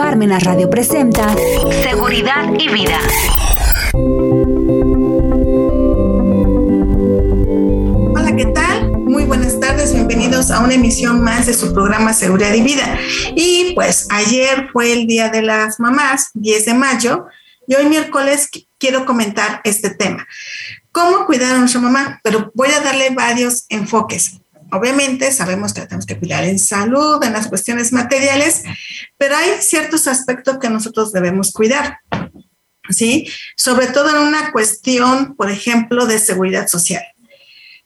Parmenas Radio presenta Seguridad y Vida. Hola, ¿qué tal? Muy buenas tardes, bienvenidos a una emisión más de su programa Seguridad y Vida. Y pues ayer fue el Día de las Mamás, 10 de mayo, y hoy miércoles quiero comentar este tema. ¿Cómo cuidar a nuestra mamá? Pero voy a darle varios enfoques obviamente sabemos que tenemos que cuidar en salud, en las cuestiones materiales, pero hay ciertos aspectos que nosotros debemos cuidar, ¿sí? Sobre todo en una cuestión, por ejemplo, de seguridad social.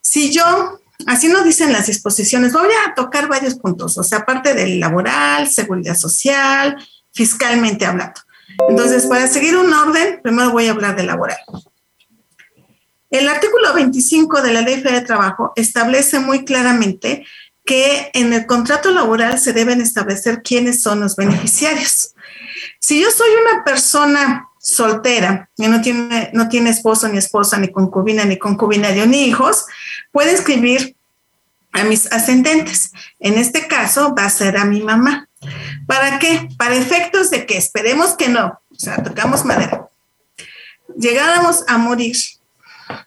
Si yo, así nos dicen las disposiciones, voy a tocar varios puntos, o sea, aparte del laboral, seguridad social, fiscalmente hablando. Entonces, para seguir un orden, primero voy a hablar de laboral. El artículo 25 de la Ley Federal de Trabajo establece muy claramente que en el contrato laboral se deben establecer quiénes son los beneficiarios. Si yo soy una persona soltera y no tiene, no tiene esposo ni esposa, ni concubina, ni concubinario, ni hijos, puede escribir a mis ascendentes. En este caso va a ser a mi mamá. ¿Para qué? Para efectos de que esperemos que no, o sea, tocamos madera, llegáramos a morir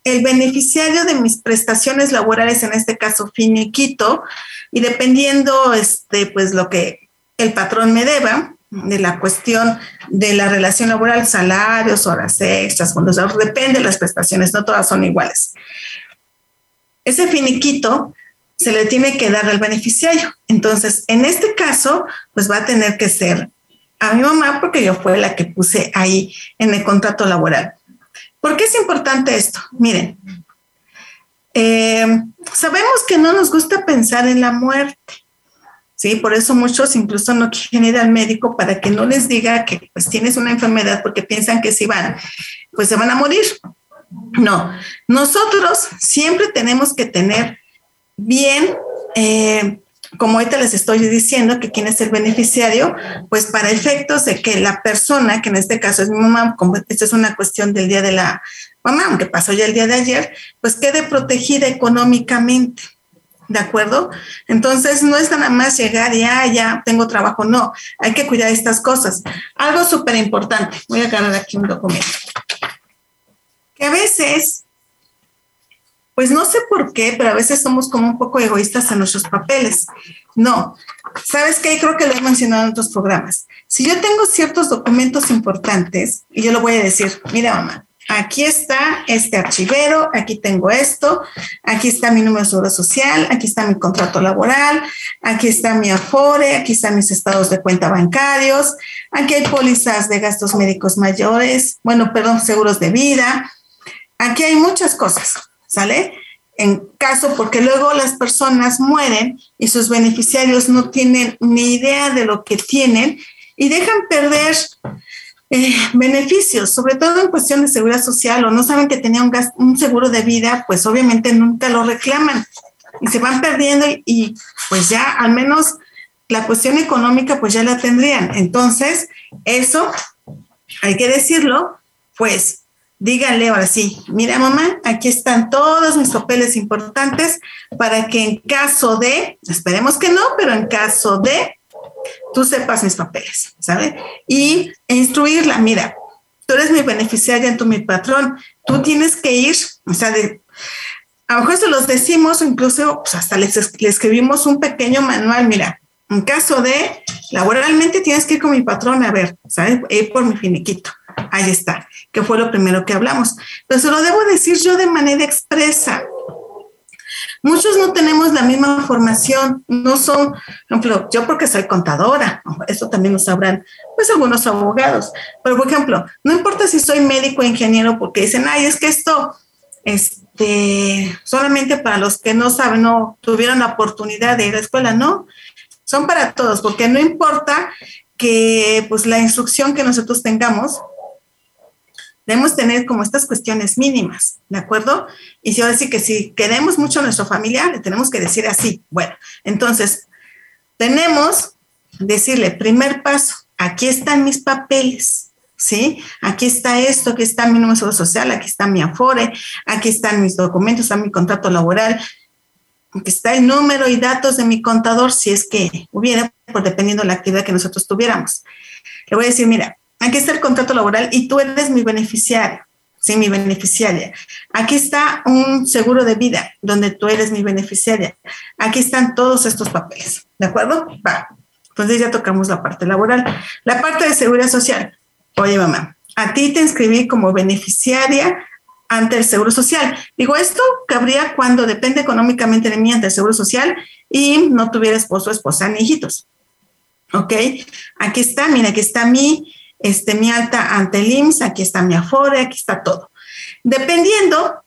el beneficiario de mis prestaciones laborales, en este caso finiquito, y dependiendo, este, pues lo que el patrón me deba, de la cuestión de la relación laboral, salarios, horas extras, fondos depende de las prestaciones, no todas son iguales. Ese finiquito se le tiene que dar al beneficiario. Entonces, en este caso, pues va a tener que ser a mi mamá porque yo fue la que puse ahí en el contrato laboral. ¿Por qué es importante esto? Miren, eh, sabemos que no nos gusta pensar en la muerte. Sí, por eso muchos incluso no quieren ir al médico para que no les diga que pues tienes una enfermedad porque piensan que si van, pues se van a morir. No, nosotros siempre tenemos que tener bien eh, como ahorita les estoy diciendo que quién es el beneficiario, pues para efectos de que la persona, que en este caso es mi mamá, como esta es una cuestión del día de la mamá, aunque pasó ya el día de ayer, pues quede protegida económicamente. ¿De acuerdo? Entonces, no es nada más llegar y, ah, ya tengo trabajo. No, hay que cuidar estas cosas. Algo súper importante. Voy a agarrar aquí un documento. Que a veces pues no sé por qué, pero a veces somos como un poco egoístas en nuestros papeles. No, ¿sabes qué? Creo que lo he mencionado en otros programas. Si yo tengo ciertos documentos importantes, y yo lo voy a decir, mira mamá, aquí está este archivero, aquí tengo esto, aquí está mi número de seguro social, aquí está mi contrato laboral, aquí está mi Afore, aquí están mis estados de cuenta bancarios, aquí hay pólizas de gastos médicos mayores, bueno, perdón, seguros de vida, aquí hay muchas cosas. ¿Sale? En caso, porque luego las personas mueren y sus beneficiarios no tienen ni idea de lo que tienen y dejan perder eh, beneficios, sobre todo en cuestión de seguridad social o no saben que tenía un, un seguro de vida, pues obviamente nunca lo reclaman y se van perdiendo y pues ya al menos la cuestión económica pues ya la tendrían. Entonces, eso hay que decirlo, pues díganle ahora sí, mira mamá, aquí están todos mis papeles importantes para que en caso de, esperemos que no, pero en caso de, tú sepas mis papeles, ¿sabe? Y instruirla, mira, tú eres mi beneficiaria, tú mi patrón, tú tienes que ir, o sea, de, a lo mejor se los decimos, incluso pues hasta les, escribimos un pequeño manual, mira, en caso de, laboralmente tienes que ir con mi patrón a ver, ¿sabes? Ir por mi finiquito ahí está, que fue lo primero que hablamos. Pero se lo debo decir yo de manera expresa. Muchos no tenemos la misma formación, no son, por ejemplo, yo porque soy contadora, eso también lo sabrán, pues algunos abogados, pero por ejemplo, no importa si soy médico o ingeniero, porque dicen, ay, es que esto, este, solamente para los que no saben, no tuvieron la oportunidad de ir a la escuela, no, son para todos, porque no importa que pues la instrucción que nosotros tengamos debemos tener como estas cuestiones mínimas, ¿de acuerdo? Y ahora sí que si queremos mucho a nuestra familia, le tenemos que decir así. Bueno, entonces, tenemos, decirle, primer paso, aquí están mis papeles, ¿sí? Aquí está esto, aquí está mi número social, aquí está mi Afore, aquí están mis documentos, está mi contrato laboral, aquí está el número y datos de mi contador, si es que hubiera, por dependiendo de la actividad que nosotros tuviéramos. Le voy a decir, mira, aquí está el contrato laboral y tú eres mi beneficiario. Sí, mi beneficiaria. Aquí está un seguro de vida donde tú eres mi beneficiaria. Aquí están todos estos papeles. ¿De acuerdo? Va. Entonces ya tocamos la parte laboral. La parte de seguridad social. Oye, mamá, a ti te inscribí como beneficiaria ante el Seguro Social. Digo, esto cabría cuando depende económicamente de mí ante el Seguro Social y no tuviera esposo, esposa ni hijitos. ¿Ok? Aquí está, mira, aquí está mi, este, mi alta ante el IMSS, aquí está mi Afore, aquí está todo. Dependiendo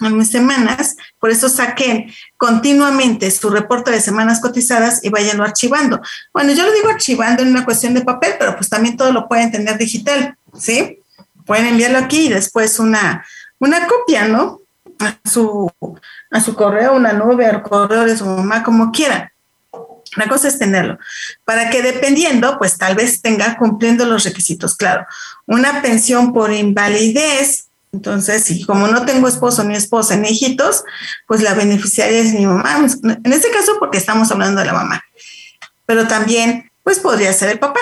en mis semanas, por eso saquen continuamente su reporte de semanas cotizadas y váyanlo archivando. Bueno, yo lo digo archivando en una cuestión de papel, pero pues también todo lo pueden tener digital, ¿sí? Pueden enviarlo aquí y después una, una copia, ¿no? A su, a su correo, una nube, al correo de su mamá, como quieran. La cosa es tenerlo, para que dependiendo, pues tal vez tenga cumpliendo los requisitos. Claro, una pensión por invalidez, entonces, si como no tengo esposo ni esposa ni hijitos, pues la beneficiaria es mi mamá. En este caso, porque estamos hablando de la mamá. Pero también, pues podría ser el papá,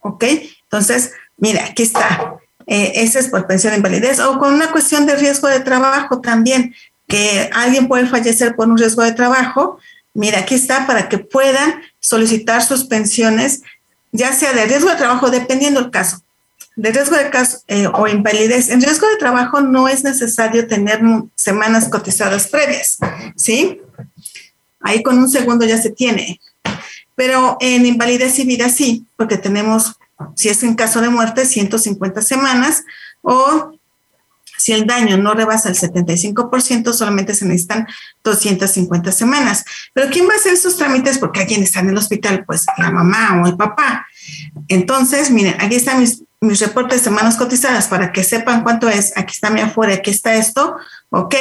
¿ok? Entonces, mira, aquí está. Eh, ese es por pensión de invalidez o con una cuestión de riesgo de trabajo también, que alguien puede fallecer por un riesgo de trabajo. Mira, aquí está para que puedan solicitar sus pensiones, ya sea de riesgo de trabajo, dependiendo del caso. De riesgo de caso eh, o invalidez. En riesgo de trabajo no es necesario tener semanas cotizadas previas, ¿sí? Ahí con un segundo ya se tiene. Pero en invalidez y vida sí, porque tenemos si es en caso de muerte, 150 semanas o si el daño no rebasa el 75%, solamente se necesitan 250 semanas. Pero ¿quién va a hacer esos trámites? Porque alguien está en el hospital, pues la mamá o el papá. Entonces, miren, aquí están mis, reportes de semanas cotizadas para que sepan cuánto es. Aquí está mi afuera, aquí está esto. Ok,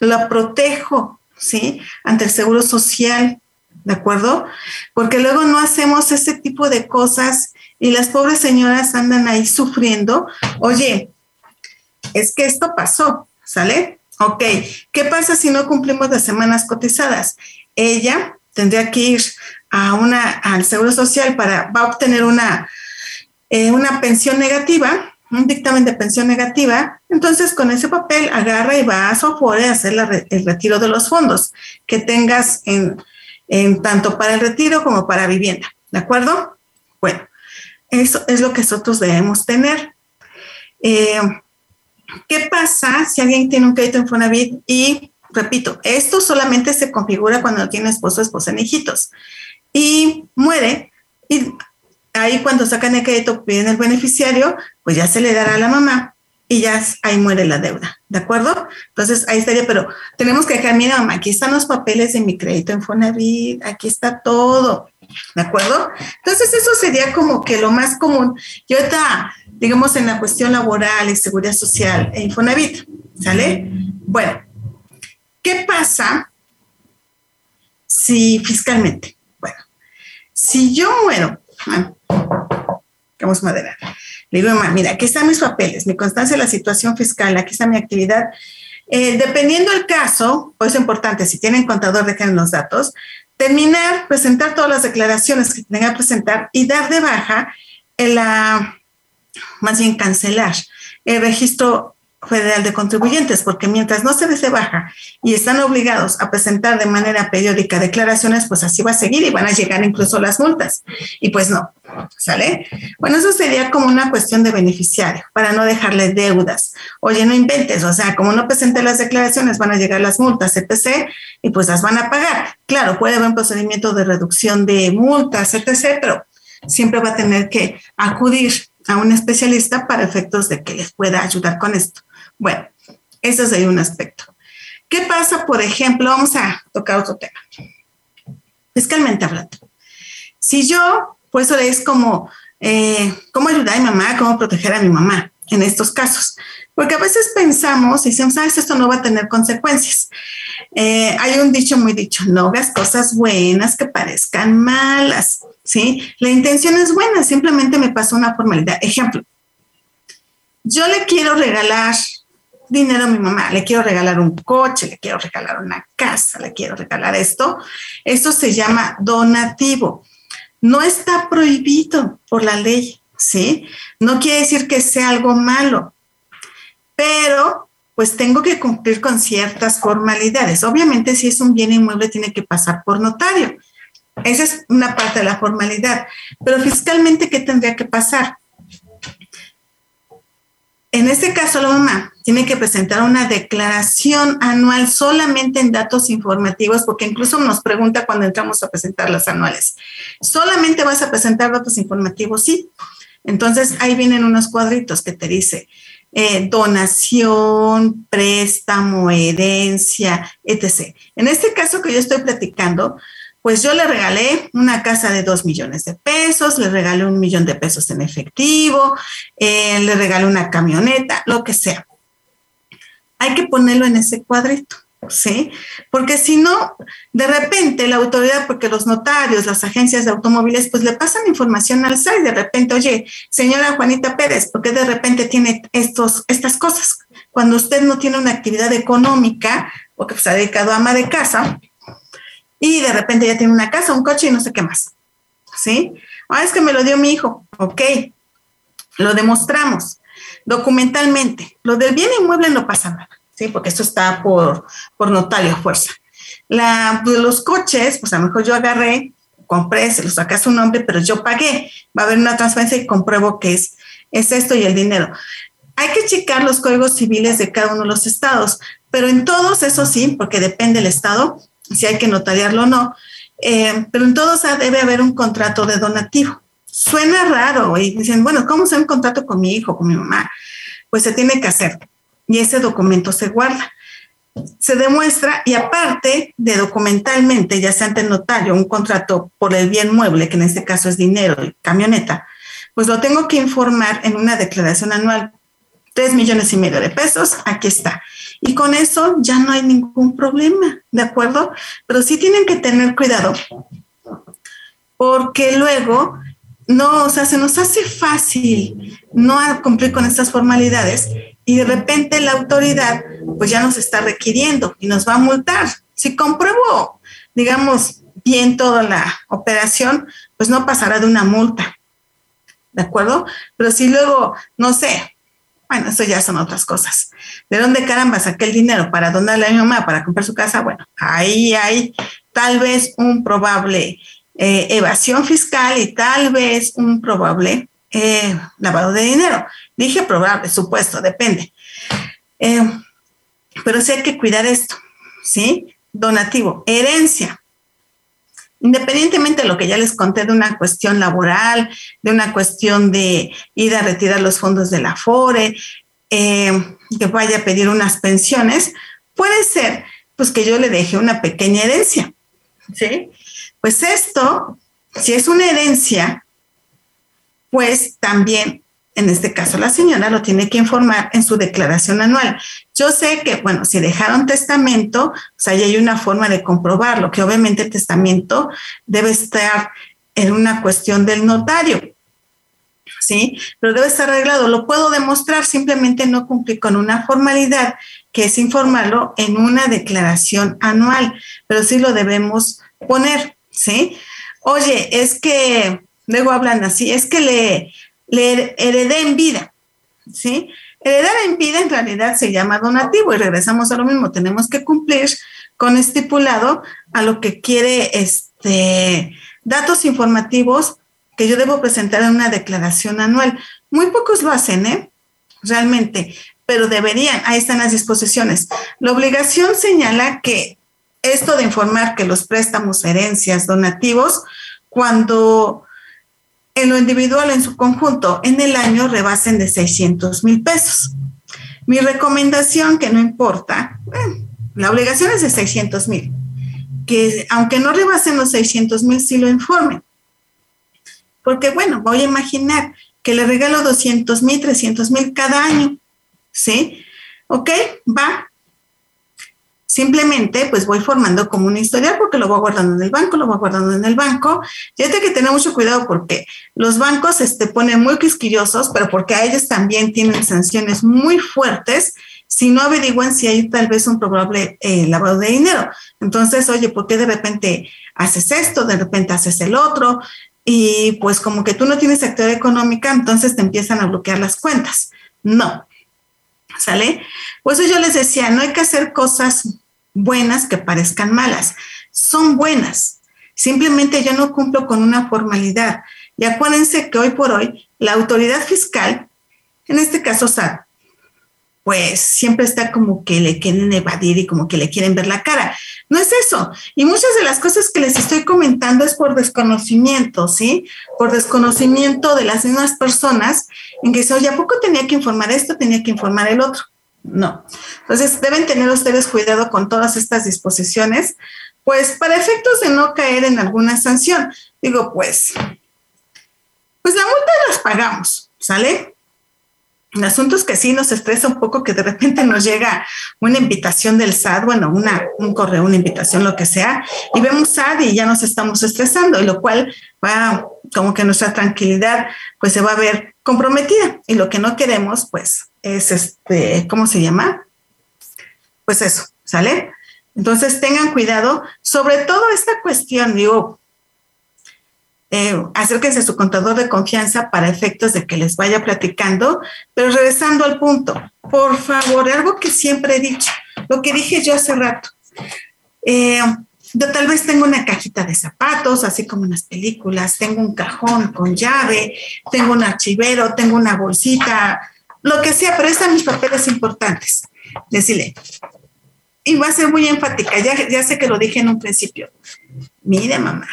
lo protejo, ¿sí? Ante el seguro social, ¿de acuerdo? Porque luego no hacemos ese tipo de cosas y las pobres señoras andan ahí sufriendo. Oye, es que esto pasó, ¿sale? Ok, ¿qué pasa si no cumplimos las semanas cotizadas? Ella tendría que ir a una, al Seguro Social para, va a obtener una, eh, una pensión negativa, un dictamen de pensión negativa, entonces con ese papel agarra y va a su a hacer el retiro de los fondos que tengas en, en tanto para el retiro como para vivienda, ¿de acuerdo? Bueno, eso es lo que nosotros debemos tener. Eh, ¿Qué pasa si alguien tiene un crédito en Fonavit y, repito, esto solamente se configura cuando tiene esposo, esposa ni hijitos y muere? Y ahí cuando sacan el crédito, piden el beneficiario, pues ya se le dará a la mamá y ya ahí muere la deuda, ¿de acuerdo? Entonces ahí estaría, pero tenemos que dejar, mira mamá, aquí están los papeles de mi crédito en Fonavit, aquí está todo. ¿De acuerdo? Entonces eso sería como que lo más común. Y ahorita, digamos, en la cuestión laboral y seguridad social e Infonavit, ¿sale? Bueno, ¿qué pasa si fiscalmente? Bueno, si yo muero, vamos madera, le digo, mamá, mira, aquí están mis papeles, mi constancia de la situación fiscal, aquí está mi actividad. Eh, dependiendo del caso, pues es importante, si tienen contador, dejen los datos, terminar, presentar todas las declaraciones que tenga que presentar y dar de baja en la, más bien cancelar el registro federal de contribuyentes, porque mientras no se les baja y están obligados a presentar de manera periódica declaraciones, pues así va a seguir y van a llegar incluso las multas. Y pues no, ¿sale? Bueno, eso sería como una cuestión de beneficiario, para no dejarle deudas. Oye, no inventes, o sea, como no presenté las declaraciones, van a llegar las multas, etc., y pues las van a pagar. Claro, puede haber un procedimiento de reducción de multas, etc., pero siempre va a tener que acudir a un especialista para efectos de que les pueda ayudar con esto. Bueno, eso es ahí un aspecto. ¿Qué pasa, por ejemplo? Vamos a tocar otro tema. Fiscalmente hablando. Si yo, pues es como, eh, ¿cómo ayudar a mi mamá? ¿Cómo proteger a mi mamá en estos casos? Porque a veces pensamos y decimos, ¿sabes? Esto no va a tener consecuencias. Eh, hay un dicho muy dicho, no hagas cosas buenas que parezcan malas, ¿sí? La intención es buena, simplemente me pasó una formalidad. Ejemplo, yo le quiero regalar dinero a mi mamá, le quiero regalar un coche, le quiero regalar una casa, le quiero regalar esto. Esto se llama donativo. No está prohibido por la ley, ¿sí? No quiere decir que sea algo malo, pero pues tengo que cumplir con ciertas formalidades. Obviamente, si es un bien inmueble, tiene que pasar por notario. Esa es una parte de la formalidad. Pero fiscalmente, ¿qué tendría que pasar? En este caso, la mamá tiene que presentar una declaración anual solamente en datos informativos, porque incluso nos pregunta cuando entramos a presentar las anuales, ¿solamente vas a presentar datos informativos? Sí. Entonces, ahí vienen unos cuadritos que te dice eh, donación, préstamo, herencia, etc. En este caso que yo estoy platicando, pues yo le regalé una casa de dos millones de pesos, le regalé un millón de pesos en efectivo, eh, le regalé una camioneta, lo que sea. Hay que ponerlo en ese cuadrito, ¿sí? Porque si no, de repente la autoridad, porque los notarios, las agencias de automóviles, pues le pasan información al SAI, de repente, oye, señora Juanita Pérez, ¿por qué de repente tiene estos, estas cosas? Cuando usted no tiene una actividad económica, porque se ha dedicado a ama de casa, y de repente ya tiene una casa, un coche y no sé qué más. ¿Sí? Ah, es que me lo dio mi hijo. Ok, lo demostramos documentalmente. Lo del bien inmueble no pasa nada, ¿sí? Porque esto está por, por notario fuerza. Pues, los coches, pues a lo mejor yo agarré, compré, se los saqué a su nombre, pero yo pagué. Va a haber una transferencia y compruebo que es, es esto y el dinero. Hay que checar los códigos civiles de cada uno de los estados, pero en todos, eso sí, porque depende del estado, si hay que notariarlo o no, eh, pero en todos debe haber un contrato de donativo. Suena raro y dicen, bueno, ¿cómo hacer un contrato con mi hijo, con mi mamá? Pues se tiene que hacer y ese documento se guarda. Se demuestra y aparte de documentalmente, ya sea ante el notario, un contrato por el bien mueble, que en este caso es dinero y camioneta, pues lo tengo que informar en una declaración anual. Tres millones y medio de pesos, aquí está. Y con eso ya no hay ningún problema, ¿de acuerdo? Pero sí tienen que tener cuidado, porque luego no, o sea, se nos hace fácil no cumplir con estas formalidades y de repente la autoridad pues ya nos está requiriendo y nos va a multar. Si compruebo, digamos, bien toda la operación, pues no pasará de una multa. ¿De acuerdo? Pero si luego, no sé, bueno, eso ya son otras cosas. ¿De dónde caramba saqué el dinero para donarle a mi mamá para comprar su casa? Bueno, ahí hay tal vez un probable eh, evasión fiscal y tal vez un probable eh, lavado de dinero. Dije probable, supuesto, depende. Eh, pero sí hay que cuidar esto, ¿sí? Donativo, herencia. Independientemente de lo que ya les conté de una cuestión laboral, de una cuestión de ir a retirar los fondos de la FORE, eh, que vaya a pedir unas pensiones, puede ser pues que yo le deje una pequeña herencia, ¿sí? Pues esto, si es una herencia, pues también en este caso la señora lo tiene que informar en su declaración anual. Yo sé que, bueno, si dejaron testamento, pues ahí hay una forma de comprobarlo, que obviamente el testamento debe estar en una cuestión del notario, ¿sí? Pero debe estar arreglado. Lo puedo demostrar, simplemente no cumplir con una formalidad, que es informarlo en una declaración anual, pero sí lo debemos poner, ¿sí? Oye, es que, luego hablan así, es que le le heredé en vida, ¿sí? Heredar en vida en realidad se llama donativo y regresamos a lo mismo, tenemos que cumplir con estipulado a lo que quiere este datos informativos que yo debo presentar en una declaración anual. Muy pocos lo hacen, ¿eh? Realmente, pero deberían, ahí están las disposiciones. La obligación señala que esto de informar que los préstamos, herencias, donativos, cuando en lo individual, en su conjunto, en el año rebasen de 600 mil pesos. Mi recomendación, que no importa, la obligación es de 600 mil, que aunque no rebasen los 600 mil, sí lo informen. Porque bueno, voy a imaginar que le regalo 200 mil, 300 mil cada año, ¿sí? Ok, va, Simplemente, pues voy formando como una historia porque lo voy guardando en el banco, lo voy guardando en el banco. Y hay que tener mucho cuidado porque los bancos se este, ponen muy quisquillosos, pero porque a ellos también tienen sanciones muy fuertes si no averiguan si hay tal vez un probable eh, lavado de dinero. Entonces, oye, ¿por qué de repente haces esto? De repente haces el otro. y pues como que tú no tienes actividad económica, entonces te empiezan a bloquear las cuentas. No, ¿sale? Por eso yo les decía, no hay que hacer cosas buenas que parezcan malas, son buenas. Simplemente yo no cumplo con una formalidad. Y acuérdense que hoy por hoy la autoridad fiscal, en este caso SAT, pues siempre está como que le quieren evadir y como que le quieren ver la cara. No es eso. Y muchas de las cosas que les estoy comentando es por desconocimiento, ¿sí? Por desconocimiento de las mismas personas en que, oye, ¿a poco tenía que informar esto, tenía que informar el otro? No. Entonces, deben tener ustedes cuidado con todas estas disposiciones, pues para efectos de no caer en alguna sanción. Digo, pues, pues la multa las pagamos, ¿sale? El asunto es que sí nos estresa un poco que de repente nos llega una invitación del SAT, bueno, una, un correo, una invitación, lo que sea, y vemos SAT y ya nos estamos estresando, y lo cual va como que nuestra tranquilidad pues se va a ver comprometida. Y lo que no queremos pues es este, ¿cómo se llama? Pues eso, ¿sale? Entonces tengan cuidado, sobre todo esta cuestión, digo, eh, acérquense a su contador de confianza para efectos de que les vaya platicando, pero regresando al punto, por favor, algo que siempre he dicho, lo que dije yo hace rato. Eh, yo tal vez tengo una cajita de zapatos, así como en las películas, tengo un cajón con llave, tengo un archivero, tengo una bolsita, lo que sea, pero están mis papeles importantes. Decirle, y va a ser muy enfática, ya, ya sé que lo dije en un principio. Mire, mamá,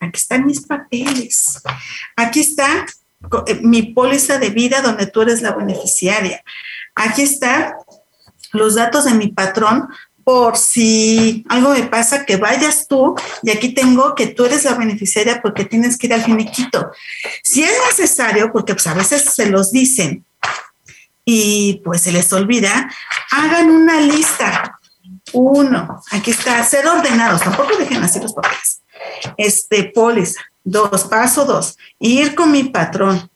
aquí están mis papeles, aquí está eh, mi póliza de vida donde tú eres la beneficiaria, aquí están los datos de mi patrón por si algo me pasa, que vayas tú y aquí tengo que tú eres la beneficiaria porque tienes que ir al finiquito. Si es necesario, porque pues a veces se los dicen y pues se les olvida, hagan una lista. Uno, aquí está, ser ordenados, tampoco dejen así los papeles este, póliza. Dos, paso dos, ir con mi patrón.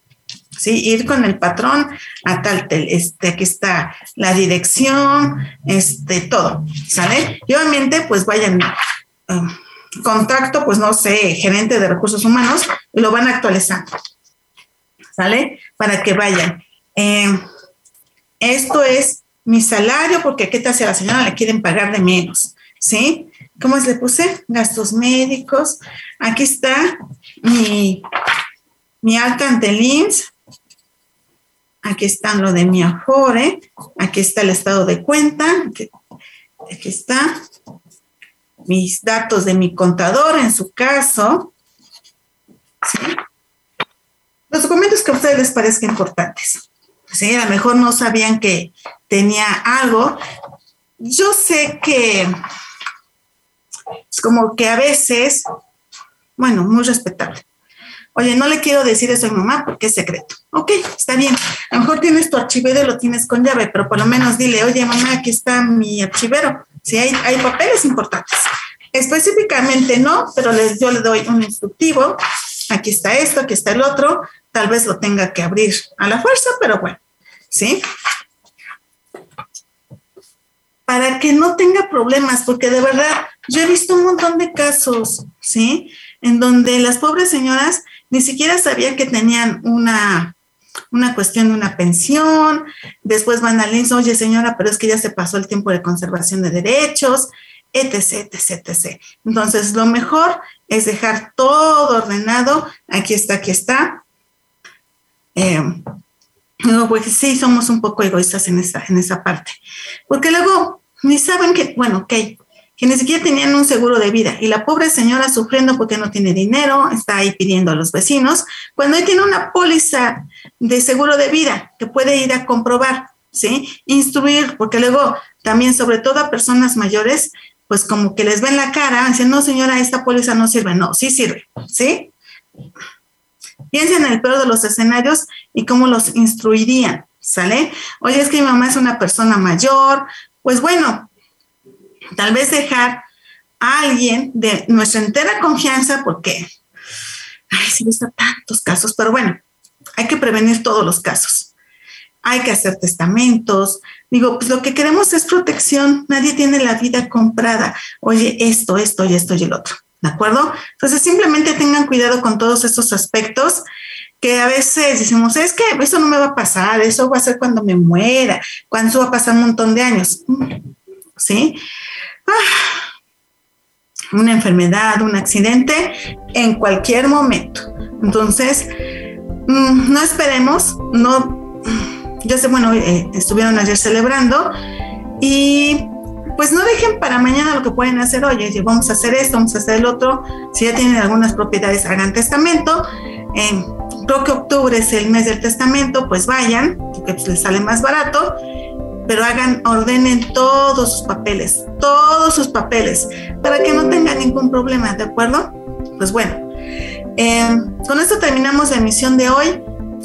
Sí, ir con el patrón a tal, este, aquí está la dirección, este, todo, ¿sale? Y obviamente, pues vayan, um, contacto, pues no sé, gerente de recursos humanos, y lo van actualizando, ¿sale? Para que vayan. Eh, esto es mi salario, porque qué tal si a la señora le quieren pagar de menos, ¿sí? ¿cómo le puse? Gastos médicos. Aquí está mi, mi ante Aquí está lo de mi Afore. Aquí está el estado de cuenta. Aquí, está mis datos de mi contador en su caso. Los documentos que a ustedes les parezcan importantes. ¿Sí? A lo mejor no sabían que tenía algo. Yo sé que es como que a veces, bueno, muy respetable. Oye, no le quiero decir eso a mi mamá porque es secreto. Ok, está bien. A lo mejor tienes tu archivero y lo tienes con llave, pero por lo menos dile, oye, mamá, aquí está mi archivero. Si hay, hay papeles importantes. Específicamente no, pero les, yo le doy un instructivo. Aquí está esto, aquí está el otro. Tal vez lo tenga que abrir a la fuerza, pero bueno, ¿sí? Para que no tenga problemas, porque de verdad yo he visto un montón de casos, ¿sí? En donde las pobres señoras ni siquiera sabían que tenían una, una cuestión de una pensión, después van al INSS, oye señora, pero es que ya se pasó el tiempo de conservación de derechos, etc., etc., etc. Entonces, lo mejor es dejar todo ordenado, aquí está, aquí está. Eh, pues sí, somos un poco egoístas en esa, en esa parte, porque luego ni saben que, bueno, ok, que ni siquiera tenían un seguro de vida y la pobre señora sufriendo porque no tiene dinero, está ahí pidiendo a los vecinos, cuando ahí tiene una póliza de seguro de vida que puede ir a comprobar, ¿sí? Instruir, porque luego también, sobre todo a personas mayores, pues como que les ven la cara, dicen, no señora, esta póliza no sirve, no, sí sirve, ¿sí? Piensen en el peor de los escenarios y cómo los instruirían, ¿sale? Oye, es que mi mamá es una persona mayor, pues bueno, tal vez dejar a alguien de nuestra entera confianza, porque, ay, se visto tantos casos, pero bueno, hay que prevenir todos los casos. Hay que hacer testamentos. Digo, pues lo que queremos es protección. Nadie tiene la vida comprada. Oye, esto, esto y esto y el otro. ¿De acuerdo? Entonces simplemente tengan cuidado con todos estos aspectos que a veces decimos, es que eso no me va a pasar, eso va a ser cuando me muera, cuando eso va a pasar un montón de años, ¿sí? Ah, una enfermedad, un accidente, en cualquier momento. Entonces, mm, no esperemos, no, yo sé, bueno, eh, estuvieron ayer celebrando y pues no dejen para mañana lo que pueden hacer hoy, vamos a hacer esto, vamos a hacer el otro, si ya tienen algunas propiedades, hagan testamento. Eh, creo que octubre es el mes del testamento, pues vayan, porque pues les sale más barato, pero hagan, ordenen todos sus papeles, todos sus papeles, para que no tengan ningún problema, ¿de acuerdo? Pues bueno, eh, con esto terminamos la emisión de hoy.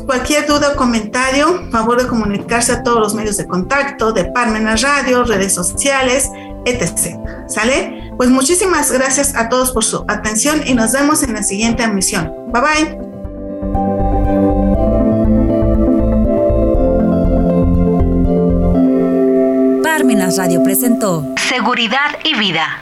Cualquier duda o comentario, favor de comunicarse a todos los medios de contacto, de Parmenas Radio, redes sociales, etc. ¿Sale? Pues muchísimas gracias a todos por su atención y nos vemos en la siguiente emisión. Bye bye. Parmenas Radio presentó Seguridad y Vida.